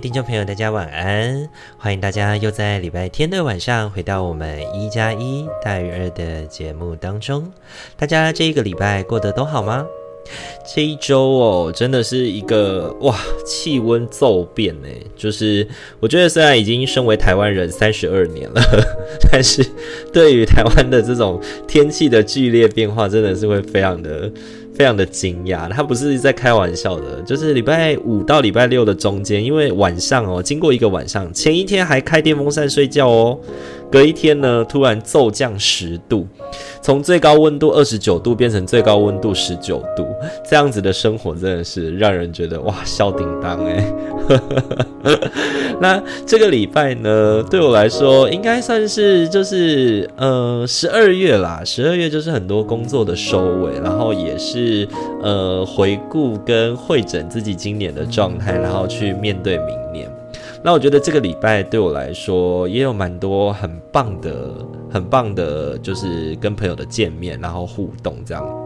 听众朋友，大家晚安！欢迎大家又在礼拜天的晚上回到我们一加一大于二的节目当中。大家这一个礼拜过得都好吗？这一周哦，真的是一个哇，气温骤变呢。就是我觉得虽然已经身为台湾人三十二年了，但是对于台湾的这种天气的剧烈变化，真的是会非常的。非常的惊讶，他不是在开玩笑的，就是礼拜五到礼拜六的中间，因为晚上哦，经过一个晚上，前一天还开电风扇睡觉哦，隔一天呢，突然骤降十度，从最高温度二十九度变成最高温度十九度，这样子的生活真的是让人觉得哇，笑叮当哎。那这个礼拜呢，对我来说应该算是就是呃十二月啦，十二月就是很多工作的收尾，然后也是呃回顾跟会诊自己今年的状态，然后去面对明年。那我觉得这个礼拜对我来说也有蛮多很棒的、很棒的，就是跟朋友的见面，然后互动这样。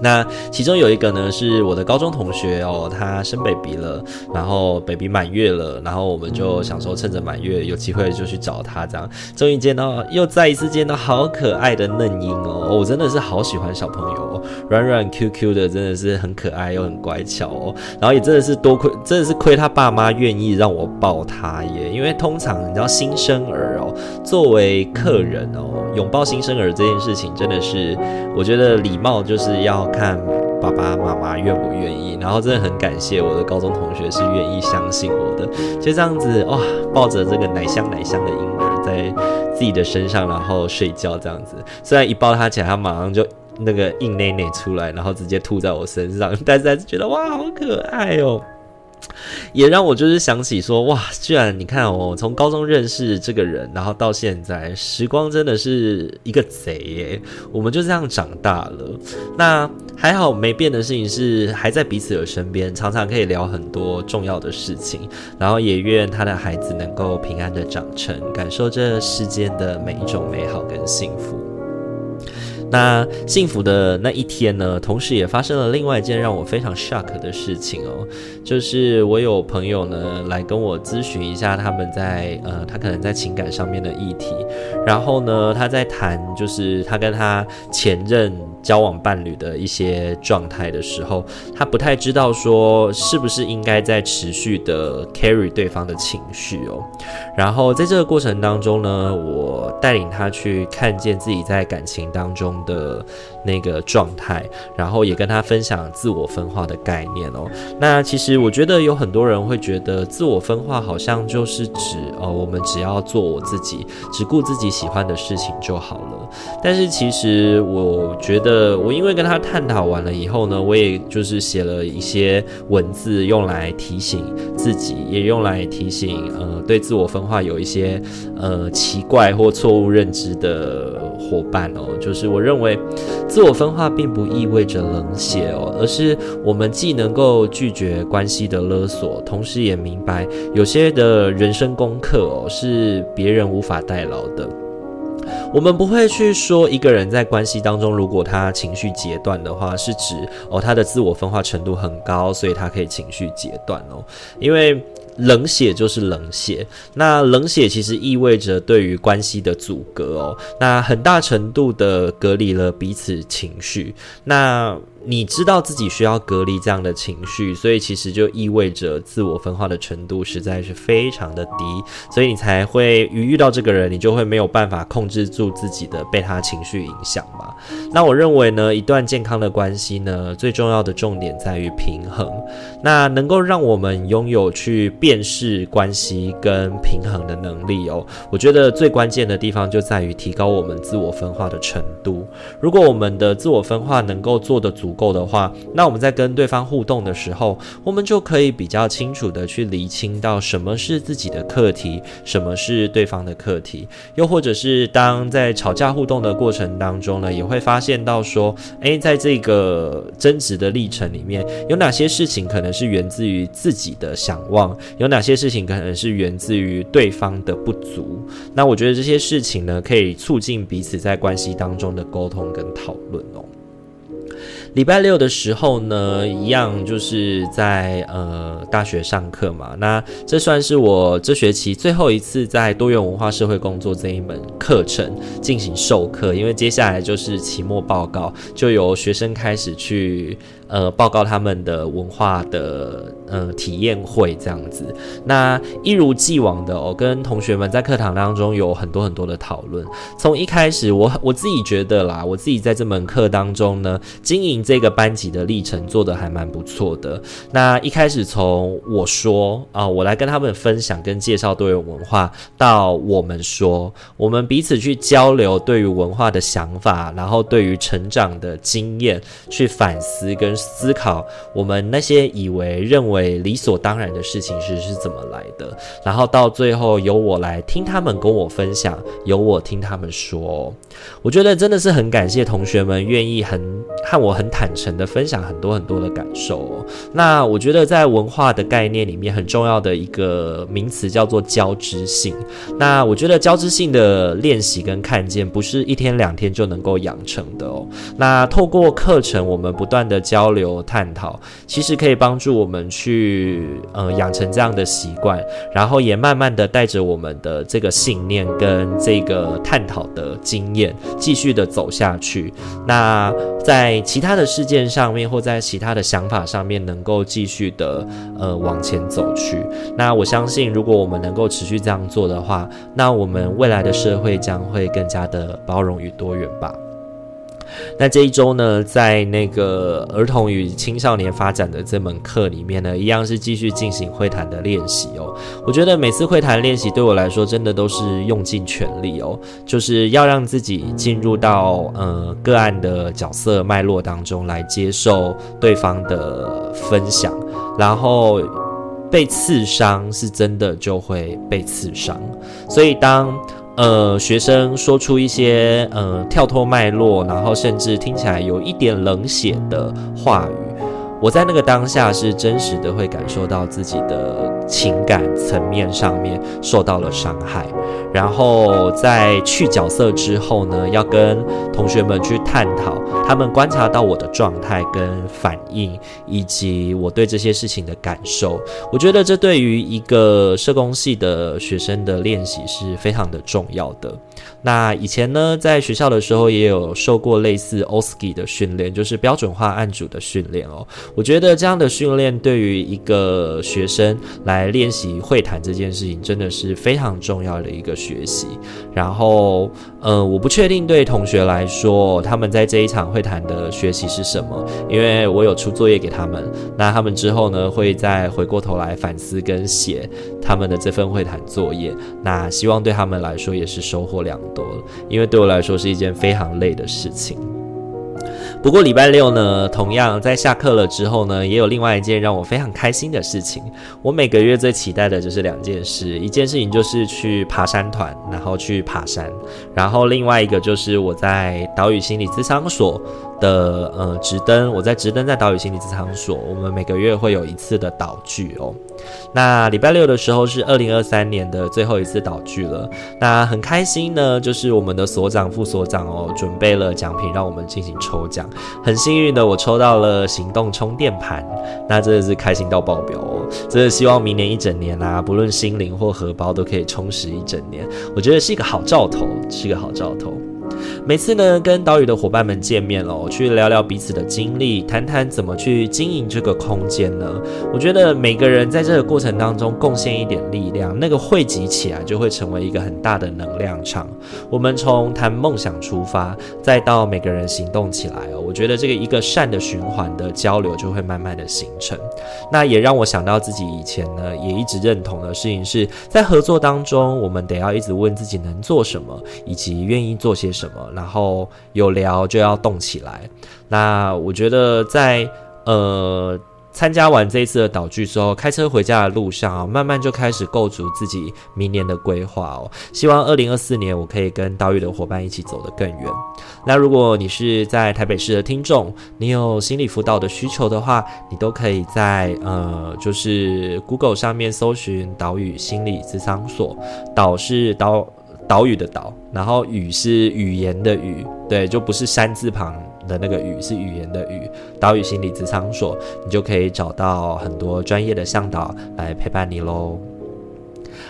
那其中有一个呢，是我的高中同学哦，他生 baby 了，然后 baby 满月了，然后我们就想说趁着满月有机会就去找他，这样。终于见到，又再一次见到好可爱的嫩婴哦，我真的是好喜欢小朋友，软软 Q Q 的，真的是很可爱又很乖巧哦，然后也真的是多亏，真的是亏他爸妈愿意让我抱他耶，因为通常你知道新生儿哦，作为客人哦，拥抱新生儿这件事情真的是，我觉得礼貌就是要。看爸爸妈妈愿不愿意，然后真的很感谢我的高中同学是愿意相信我的，就这样子哇，抱着这个奶香奶香的婴儿在自己的身上，然后睡觉这样子。虽然一抱他起来，他马上就那个硬内内出来，然后直接吐在我身上，但是还是觉得哇，好可爱哦。也让我就是想起说，哇，居然你看我，从高中认识这个人，然后到现在，时光真的是一个贼耶。我们就这样长大了。那还好没变的事情是，还在彼此的身边，常常可以聊很多重要的事情。然后也愿他的孩子能够平安的长成，感受这世间的每一种美好跟幸福。那幸福的那一天呢，同时也发生了另外一件让我非常 shock 的事情哦，就是我有朋友呢来跟我咨询一下他们在呃，他可能在情感上面的议题，然后呢，他在谈就是他跟他前任交往伴侣的一些状态的时候，他不太知道说是不是应该在持续的 carry 对方的情绪哦，然后在这个过程当中呢，我带领他去看见自己在感情当中。的那个状态，然后也跟他分享自我分化的概念哦。那其实我觉得有很多人会觉得自我分化好像就是指呃，我们只要做我自己，只顾自己喜欢的事情就好了。但是其实我觉得，我因为跟他探讨完了以后呢，我也就是写了一些文字，用来提醒自己，也用来提醒呃，对自我分化有一些呃奇怪或错误认知的伙伴哦，就是我。认为自我分化并不意味着冷血哦，而是我们既能够拒绝关系的勒索，同时也明白有些的人生功课哦是别人无法代劳的。我们不会去说一个人在关系当中，如果他情绪截断的话，是指哦他的自我分化程度很高，所以他可以情绪截断哦，因为。冷血就是冷血，那冷血其实意味着对于关系的阻隔哦，那很大程度的隔离了彼此情绪，那。你知道自己需要隔离这样的情绪，所以其实就意味着自我分化的程度实在是非常的低，所以你才会一遇到这个人，你就会没有办法控制住自己的被他情绪影响嘛。那我认为呢，一段健康的关系呢，最重要的重点在于平衡。那能够让我们拥有去辨识关系跟平衡的能力哦，我觉得最关键的地方就在于提高我们自我分化的程度。如果我们的自我分化能够做得足。够的话，那我们在跟对方互动的时候，我们就可以比较清楚地去厘清到什么是自己的课题，什么是对方的课题。又或者是当在吵架互动的过程当中呢，也会发现到说，诶，在这个争执的历程里面，有哪些事情可能是源自于自己的想望，有哪些事情可能是源自于对方的不足。那我觉得这些事情呢，可以促进彼此在关系当中的沟通跟讨论哦。礼拜六的时候呢，一样就是在呃大学上课嘛。那这算是我这学期最后一次在多元文化社会工作这一门课程进行授课，因为接下来就是期末报告，就由学生开始去。呃，报告他们的文化的呃体验会这样子，那一如既往的哦，跟同学们在课堂当中有很多很多的讨论。从一开始我，我自己觉得啦，我自己在这门课当中呢，经营这个班级的历程做得还蛮不错的。那一开始从我说啊、我来跟他们分享跟介绍多元文化，到我们说，我们彼此去交流对于文化的想法，然后对于成长的经验去反思跟。思考我们那些以为认为理所当然的事情是是怎么来的，然后到最后由我来听他们跟我分享，由我听他们说。我觉得真的是很感谢同学们愿意很和我很坦诚的分享很多很多的感受哦。那我觉得在文化的概念里面很重要的一个名词叫做交织性。那我觉得交织性的练习跟看见不是一天两天就能够养成的哦。那透过课程，我们不断的。交流探讨，其实可以帮助我们去去呃养成这样的习惯，然后也慢慢的带着我们的这个信念跟这个探讨的经验，继续的走下去。那在其他的事件上面，或在其他的想法上面，能够继续的呃往前走去。那我相信，如果我们能够持续这样做的话，那我们未来的社会将会更加的包容与多元吧。那这一周呢，在那个儿童与青少年发展的这门课里面呢，一样是继续进行会谈的练习哦。我觉得每次会谈练习对我来说，真的都是用尽全力哦，就是要让自己进入到呃个案的角色脉络当中来接受对方的分享，然后被刺伤是真的就会被刺伤，所以当。呃，学生说出一些呃跳脱脉络，然后甚至听起来有一点冷血的话语，我在那个当下是真实的会感受到自己的情感层面上面受到了伤害。然后在去角色之后呢，要跟同学们去探讨他们观察到我的状态跟反应，以及我对这些事情的感受。我觉得这对于一个社工系的学生的练习是非常的重要的。那以前呢，在学校的时候也有受过类似 OSCE 的训练，就是标准化案组的训练哦。我觉得这样的训练对于一个学生来练习会谈这件事情，真的是非常重要的一个。学习，然后，呃，我不确定对同学来说，他们在这一场会谈的学习是什么，因为我有出作业给他们，那他们之后呢，会再回过头来反思跟写他们的这份会谈作业，那希望对他们来说也是收获良多，因为对我来说是一件非常累的事情。不过礼拜六呢，同样在下课了之后呢，也有另外一件让我非常开心的事情。我每个月最期待的就是两件事，一件事情就是去爬山团，然后去爬山，然后另外一个就是我在岛屿心理咨商所的呃直登，我在直登在岛屿心理咨商所，我们每个月会有一次的岛聚哦。那礼拜六的时候是二零二三年的最后一次岛聚了，那很开心呢，就是我们的所长、副所长哦，准备了奖品让我们进行抽奖，很幸运的我抽到了行动充电盘，那真的是开心到爆表哦，真的希望明年一整年啊，不论心灵或荷包都可以充实一整年，我觉得是一个好兆头，是一个好兆头。每次呢，跟岛屿的伙伴们见面哦，去聊聊彼此的经历，谈谈怎么去经营这个空间呢？我觉得每个人在这个过程当中贡献一点力量，那个汇集起来就会成为一个很大的能量场。我们从谈梦想出发，再到每个人行动起来哦，我觉得这个一个善的循环的交流就会慢慢的形成。那也让我想到自己以前呢，也一直认同的事情是在合作当中，我们得要一直问自己能做什么，以及愿意做些什么。然后有聊就要动起来。那我觉得在呃参加完这一次的岛剧之后，开车回家的路上啊，慢慢就开始构筑自己明年的规划哦。希望二零二四年我可以跟岛屿的伙伴一起走得更远。那如果你是在台北市的听众，你有心理辅导的需求的话，你都可以在呃就是 Google 上面搜寻岛屿心理咨商所，岛是岛。岛屿的岛，然后语是语言的语，对，就不是山字旁的那个语，是语言的语。岛屿心理咨商所，你就可以找到很多专业的向导来陪伴你喽。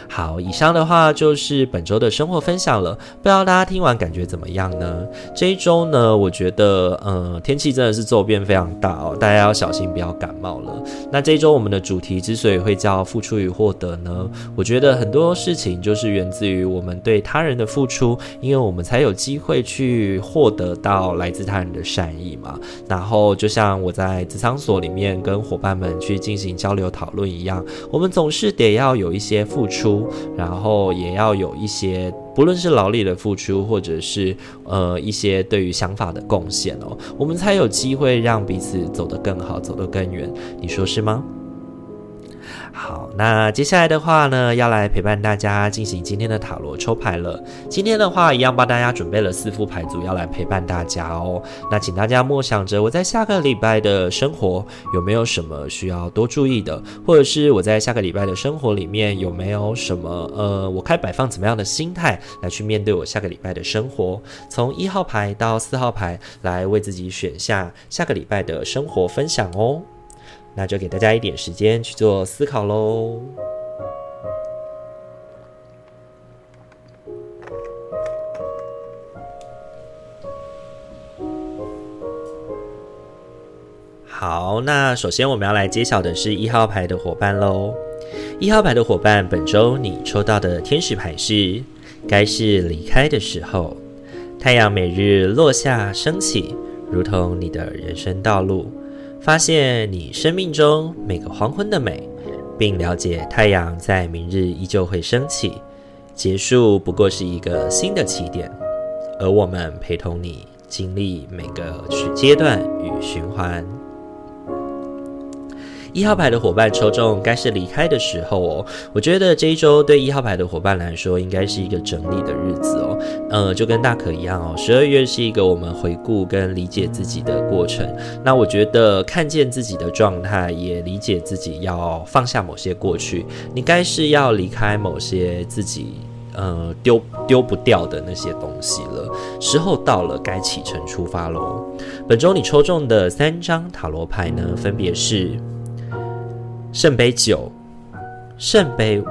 好，以上的话就是本周的生活分享了。不知道大家听完感觉怎么样呢？这一周呢，我觉得，呃，天气真的是骤变非常大哦，大家要小心，不要感冒了。那这一周我们的主题之所以会叫付出与获得呢，我觉得很多事情就是源自于我们对他人的付出，因为我们才有机会去获得到来自他人的善意嘛。然后就像我在职场所里面跟伙伴们去进行交流讨论一样，我们总是得要有一些付出然后也要有一些，不论是劳力的付出，或者是呃一些对于想法的贡献哦，我们才有机会让彼此走得更好，走得更远。你说是吗？好，那接下来的话呢，要来陪伴大家进行今天的塔罗抽牌了。今天的话，一样帮大家准备了四副牌组，要来陪伴大家哦。那请大家默想着，我在下个礼拜的生活有没有什么需要多注意的，或者是我在下个礼拜的生活里面有没有什么呃，我该摆放怎么样的心态来去面对我下个礼拜的生活？从一号牌到四号牌来为自己选下下个礼拜的生活分享哦。那就给大家一点时间去做思考喽。好，那首先我们要来揭晓的是一号牌的伙伴喽。一号牌的伙伴，本周你抽到的天使牌是：该是离开的时候。太阳每日落下升起，如同你的人生道路。发现你生命中每个黄昏的美，并了解太阳在明日依旧会升起，结束不过是一个新的起点，而我们陪同你经历每个阶段与循环。一号牌的伙伴抽中，该是离开的时候哦。我觉得这一周对一号牌的伙伴来说，应该是一个整理的日子哦。呃，就跟大可一样哦。十二月是一个我们回顾跟理解自己的过程。那我觉得看见自己的状态，也理解自己要放下某些过去，你该是要离开某些自己呃丢丢不掉的那些东西了。时候到了，该启程出发喽。本周你抽中的三张塔罗牌呢，分别是。圣杯九、圣杯五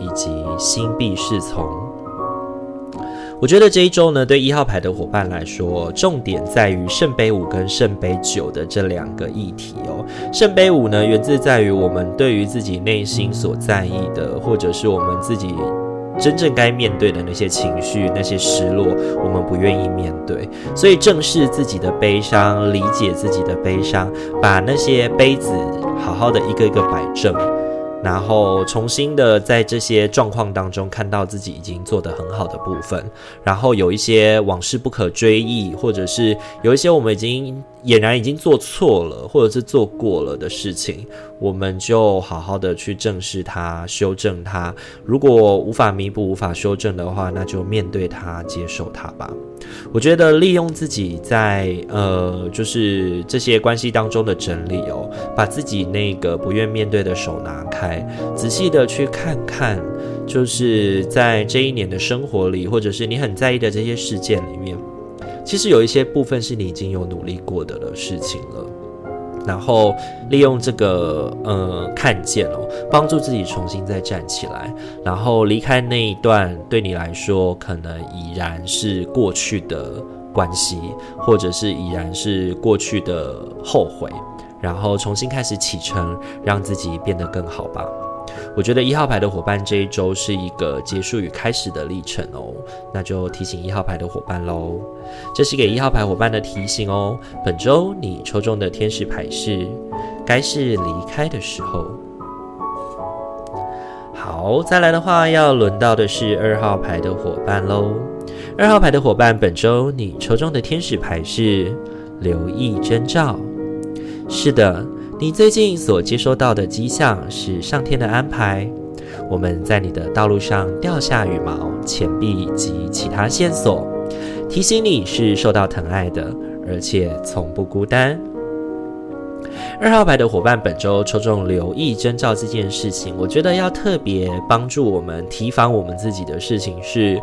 以及星币侍从。我觉得这一周呢，对一号牌的伙伴来说，重点在于圣杯五跟圣杯九的这两个议题哦。圣杯五呢，源自在于我们对于自己内心所在意的，或者是我们自己。真正该面对的那些情绪、那些失落，我们不愿意面对，所以正视自己的悲伤，理解自己的悲伤，把那些杯子好好的一个一个摆正，然后重新的在这些状况当中看到自己已经做得很好的部分，然后有一些往事不可追忆，或者是有一些我们已经俨然已经做错了，或者是做过了的事情，我们就好好的去正视它，修正它。如果无法弥补、无法修正的话，那就面对它，接受它吧。我觉得利用自己在呃，就是这些关系当中的整理哦，把自己那个不愿面对的手拿开，仔细的去看看，就是在这一年的生活里，或者是你很在意的这些事件里面，其实有一些部分是你已经有努力过的了事情了。然后利用这个呃看见哦，帮助自己重新再站起来，然后离开那一段对你来说可能已然是过去的关系，或者是已然是过去的后悔，然后重新开始启程，让自己变得更好吧。我觉得一号牌的伙伴这一周是一个结束与开始的历程哦，那就提醒一号牌的伙伴喽，这是给一号牌伙伴的提醒哦。本周你抽中的天使牌是，该是离开的时候。好，再来的话要轮到的是二号牌的伙伴喽。二号牌的伙伴，本周你抽中的天使牌是留意征兆。是的。你最近所接收到的迹象是上天的安排。我们在你的道路上掉下羽毛、钱币及其他线索，提醒你是受到疼爱的，而且从不孤单。二号牌的伙伴，本周抽中留意征兆这件事情，我觉得要特别帮助我们提防我们自己的事情是。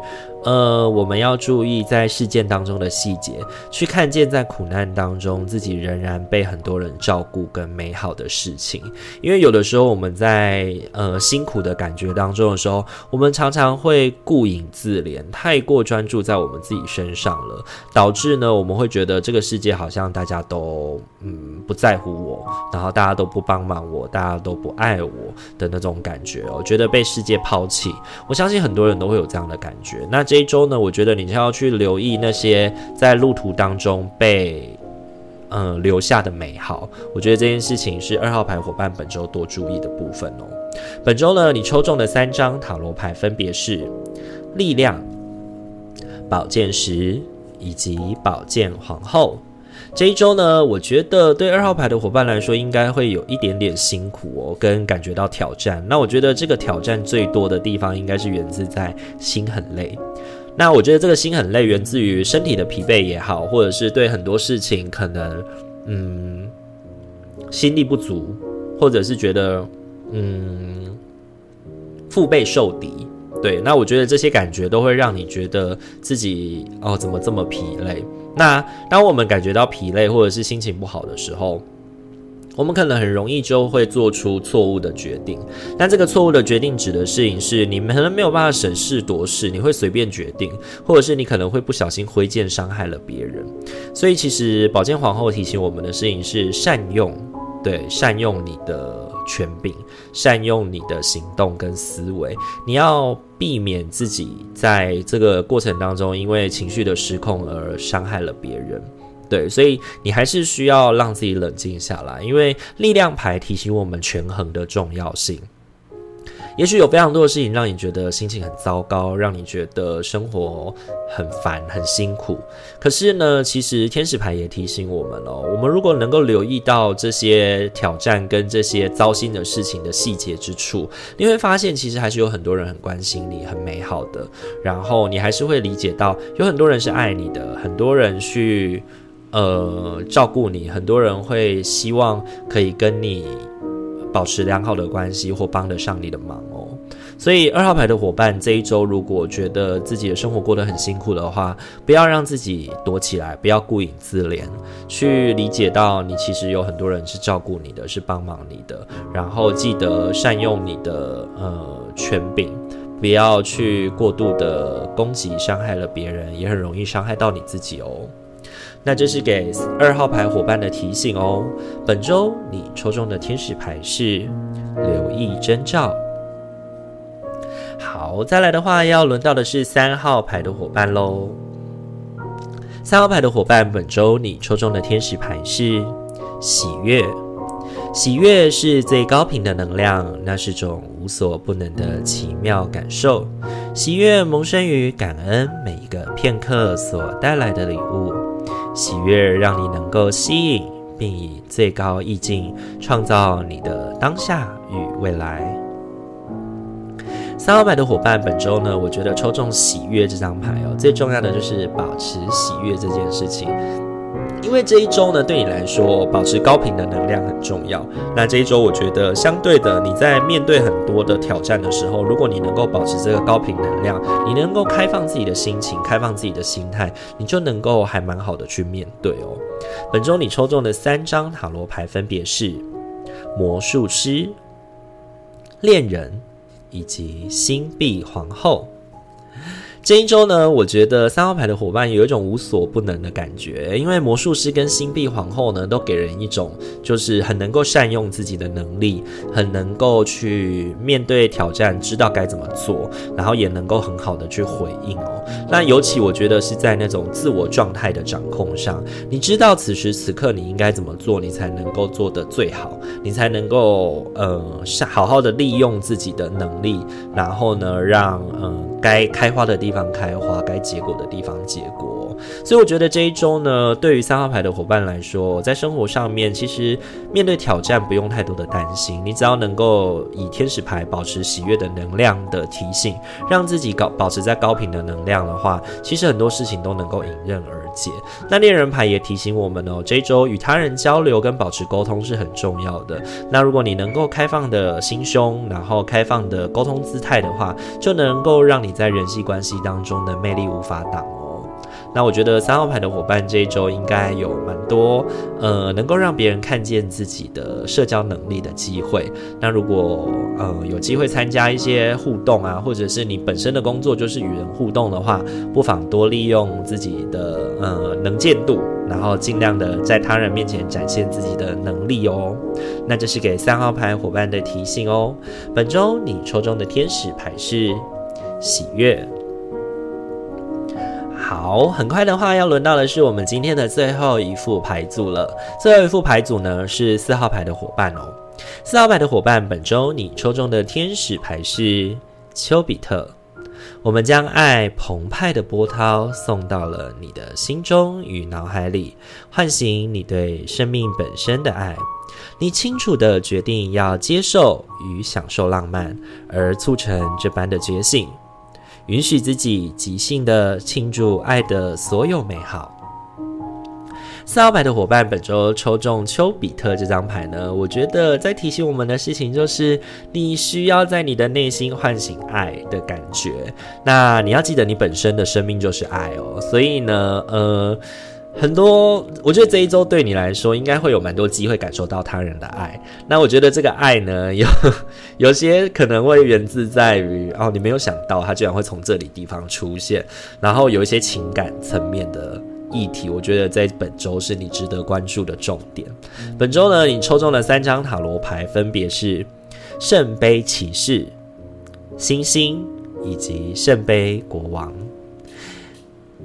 呃，我们要注意在事件当中的细节，去看见在苦难当中自己仍然被很多人照顾跟美好的事情。因为有的时候我们在呃辛苦的感觉当中的时候，我们常常会顾影自怜，太过专注在我们自己身上了，导致呢我们会觉得这个世界好像大家都嗯不在乎我，然后大家都不帮忙我，大家都不爱我的那种感觉，我觉得被世界抛弃。我相信很多人都会有这样的感觉。那这一周呢，我觉得你就要去留意那些在路途当中被嗯、留下的美好。我觉得这件事情是二号牌伙伴本周多注意的部分哦。本周呢，你抽中的三张塔罗牌分别是力量、宝剑十以及宝剑皇后。这一周呢，我觉得对二号牌的伙伴来说，应该会有一点点辛苦哦，跟感觉到挑战。那我觉得这个挑战最多的地方，应该是源自在心很累。那我觉得这个心很累，源自于身体的疲惫也好，或者是对很多事情可能嗯心力不足，或者是觉得嗯腹背受敌。对，那我觉得这些感觉都会让你觉得自己哦怎么这么疲累。那当我们感觉到疲累或者是心情不好的时候，我们可能很容易就会做出错误的决定。但这个错误的决定指的事情是，你们可能没有办法审时度势，你会随便决定，或者是你可能会不小心挥剑伤害了别人。所以，其实宝剑皇后提醒我们的事情是善用，对，善用你的。权柄，善用你的行动跟思维，你要避免自己在这个过程当中因为情绪的失控而伤害了别人。对，所以你还是需要让自己冷静下来，因为力量牌提醒我们权衡的重要性。也许有非常多的事情让你觉得心情很糟糕，让你觉得生活很烦、很辛苦。可是呢，其实天使牌也提醒我们哦，我们如果能够留意到这些挑战跟这些糟心的事情的细节之处，你会发现其实还是有很多人很关心你、很美好的。然后你还是会理解到，有很多人是爱你的，很多人去呃照顾你，很多人会希望可以跟你。保持良好的关系或帮得上你的忙哦，所以二号牌的伙伴这一周如果觉得自己的生活过得很辛苦的话，不要让自己躲起来，不要顾影自怜，去理解到你其实有很多人是照顾你的，是帮忙你的，然后记得善用你的呃权柄，不要去过度的攻击，伤害了别人，也很容易伤害到你自己哦。那这是给二号牌伙伴的提醒哦。本周你抽中的天使牌是留意征兆。好，再来的话要轮到的是三号牌的伙伴喽。三号牌的伙伴，本周你抽中的天使牌是喜悦。喜悦是最高频的能量，那是种无所不能的奇妙感受。喜悦萌生于感恩每一个片刻所带来的礼物。喜悦让你能够吸引，并以最高意境创造你的当下与未来。三号牌的伙伴，本周呢，我觉得抽中喜悦这张牌哦，最重要的就是保持喜悦这件事情。因为这一周呢，对你来说，保持高频的能量很重要。那这一周，我觉得相对的，你在面对很多的挑战的时候，如果你能够保持这个高频能量，你能够开放自己的心情，开放自己的心态，你就能够还蛮好的去面对哦。本周你抽中的三张塔罗牌分别是魔术师、恋人以及星币皇后。这一周呢，我觉得三号牌的伙伴有一种无所不能的感觉，因为魔术师跟星币皇后呢，都给人一种就是很能够善用自己的能力，很能够去面对挑战，知道该怎么做，然后也能够很好的去回应哦。那尤其我觉得是在那种自我状态的掌控上，你知道此时此刻你应该怎么做，你才能够做得最好，你才能够呃好好的利用自己的能力，然后呢，让嗯。呃该开花的地方开花，该结果的地方结果。所以我觉得这一周呢，对于三号牌的伙伴来说，在生活上面，其实面对挑战不用太多的担心。你只要能够以天使牌保持喜悦的能量的提醒，让自己高保持在高频的能量的话，其实很多事情都能够迎刃而解。那恋人牌也提醒我们哦，这一周与他人交流跟保持沟通是很重要的。那如果你能够开放的心胸，然后开放的沟通姿态的话，就能够让你。在人际关系当中的魅力无法挡哦。那我觉得三号牌的伙伴这一周应该有蛮多呃，能够让别人看见自己的社交能力的机会。那如果呃有机会参加一些互动啊，或者是你本身的工作就是与人互动的话，不妨多利用自己的呃能见度，然后尽量的在他人面前展现自己的能力哦。那这是给三号牌伙伴的提醒哦。本周你抽中的天使牌是。喜悦，好，很快的话要轮到的是我们今天的最后一副牌组了。最后一副牌组呢是四号牌的伙伴哦。四号牌的伙伴，本周你抽中的天使牌是丘比特。我们将爱澎湃的波涛送到了你的心中与脑海里，唤醒你对生命本身的爱。你清楚地决定要接受与享受浪漫，而促成这般的觉醒。允许自己即兴的庆祝爱的所有美好。四号牌的伙伴，本周抽中丘比特这张牌呢，我觉得在提醒我们的事情就是，你需要在你的内心唤醒爱的感觉。那你要记得，你本身的生命就是爱哦。所以呢，呃。很多，我觉得这一周对你来说，应该会有蛮多机会感受到他人的爱。那我觉得这个爱呢，有 有些可能会源自在于哦，你没有想到他居然会从这里地方出现。然后有一些情感层面的议题，我觉得在本周是你值得关注的重点。本周呢，你抽中的三张塔罗牌分别是圣杯骑士、星星以及圣杯国王。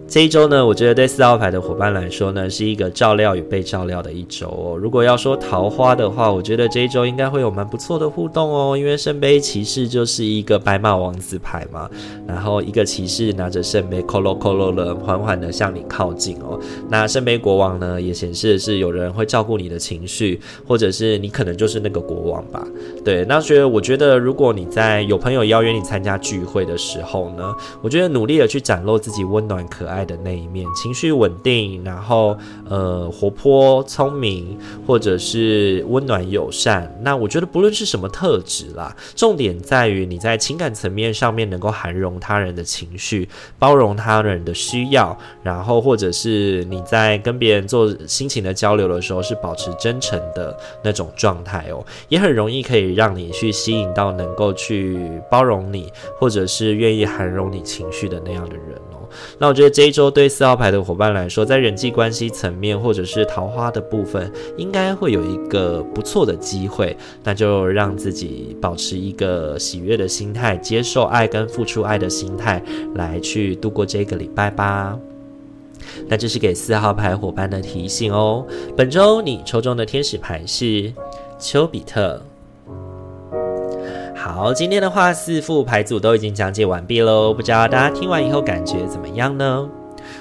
这一周呢，我觉得对四号牌的伙伴来说呢，是一个照料与被照料的一周哦。如果要说桃花的话，我觉得这一周应该会有蛮不错的互动哦。因为圣杯骑士就是一个白马王子牌嘛，然后一个骑士拿着圣杯，扣啰扣啰的，缓缓的向你靠近哦。那圣杯国王呢，也显示的是有人会照顾你的情绪，或者是你可能就是那个国王吧。对，那所以我觉得，如果你在有朋友邀约你参加聚会的时候呢，我觉得努力的去展露自己温暖可爱。的那一面，情绪稳定，然后呃活泼聪明，或者是温暖友善。那我觉得不论是什么特质啦，重点在于你在情感层面上面能够涵容他人的情绪，包容他人的需要，然后或者是你在跟别人做心情的交流的时候，是保持真诚的那种状态哦，也很容易可以让你去吸引到能够去包容你，或者是愿意涵容你情绪的那样的人哦。那我觉得这一周对四号牌的伙伴来说，在人际关系层面或者是桃花的部分，应该会有一个不错的机会。那就让自己保持一个喜悦的心态，接受爱跟付出爱的心态，来去度过这个礼拜吧。那这是给四号牌伙伴的提醒哦。本周你抽中的天使牌是丘比特。好，今天的话四副牌组都已经讲解完毕喽，不知道大家听完以后感觉怎么样呢？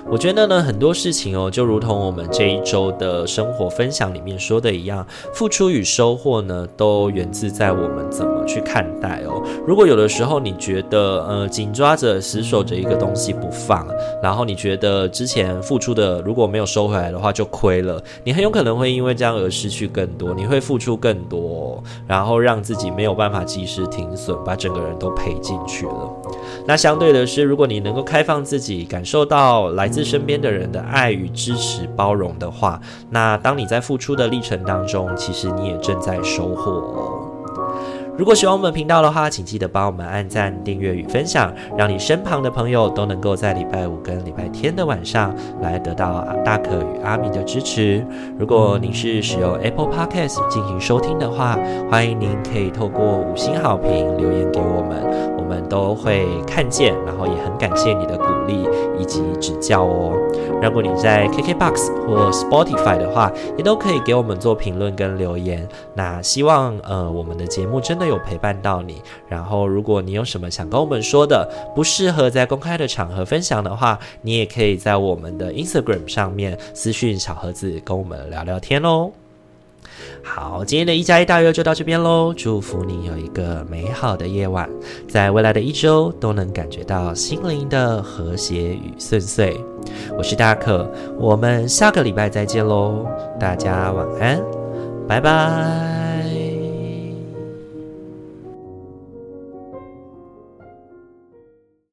我觉得呢，很多事情哦，就如同我们这一周的生活分享里面说的一样，付出与收获呢，都源自在我们怎么去看待哦。如果有的时候你觉得呃紧抓着死守着一个东西不放，然后你觉得之前付出的如果没有收回来的话就亏了，你很有可能会因为这样而失去更多，你会付出更多，然后让自己没有办法及时停损，把整个人都赔进去了。那相对的是，如果你能够开放自己，感受到来自身边的人的爱与支持、包容的话，那当你在付出的历程当中，其实你也正在收获哦。如果喜欢我们频道的话，请记得帮我们按赞、订阅与分享，让你身旁的朋友都能够在礼拜五跟礼拜天的晚上来得到大可与阿米的支持。如果您是使用 Apple Podcast 进行收听的话，欢迎您可以透过五星好评留言给我们，我们都会看见，然后也很感谢你的鼓励以及指教哦。如果你在 KKBOX 或 Spotify 的话，也都可以给我们做评论跟留言。那希望呃我们的节目真的有陪伴到你，然后如果你有什么想跟我们说的，不适合在公开的场合分享的话，你也可以在我们的 Instagram 上面私讯小盒子跟我们聊聊天哦。好，今天的一加一大于二就到这边喽，祝福你有一个美好的夜晚，在未来的一周都能感觉到心灵的和谐与顺遂。我是大可，我们下个礼拜再见喽，大家晚安，拜拜。